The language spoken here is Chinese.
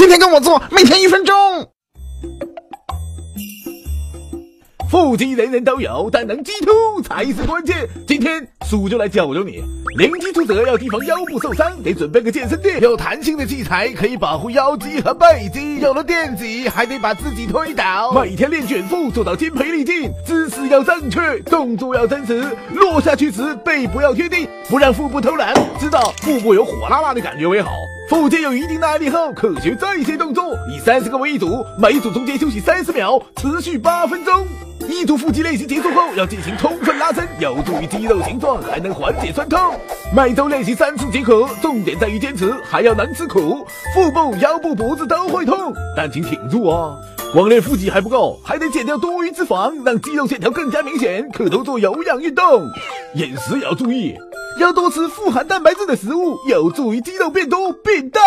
天天跟我做，每天一分钟。腹肌人人都有，但能激突才是关键。今天叔就来教教你，零基础者要提防腰部受伤，得准备个健身垫，有弹性的器材可以保护腰肌和背肌。有了垫子，还得把自己推倒。每天练卷腹，做到肩培力尽，姿势要正确，动作要真实。落下去时背部要贴地，不让腹部偷懒，知道腹部有火辣辣的感觉为好。腹肌有一定耐力后，可学这些动作，以三十个为一组，每组中间休息三十秒，持续八分钟。一组腹肌练习结束后，要进行充分拉伸，有助于肌肉形状，还能缓解酸痛。每周练习三次即可，重点在于坚持，还要能吃苦。腹部、腰部、脖子都会痛，但请挺住哦。光练腹肌还不够，还得减掉多余脂肪，让肌肉线条更加明显。可多做有氧运动，饮食也要注意，要多吃富含蛋白质的食物，有助于肌肉变多变大。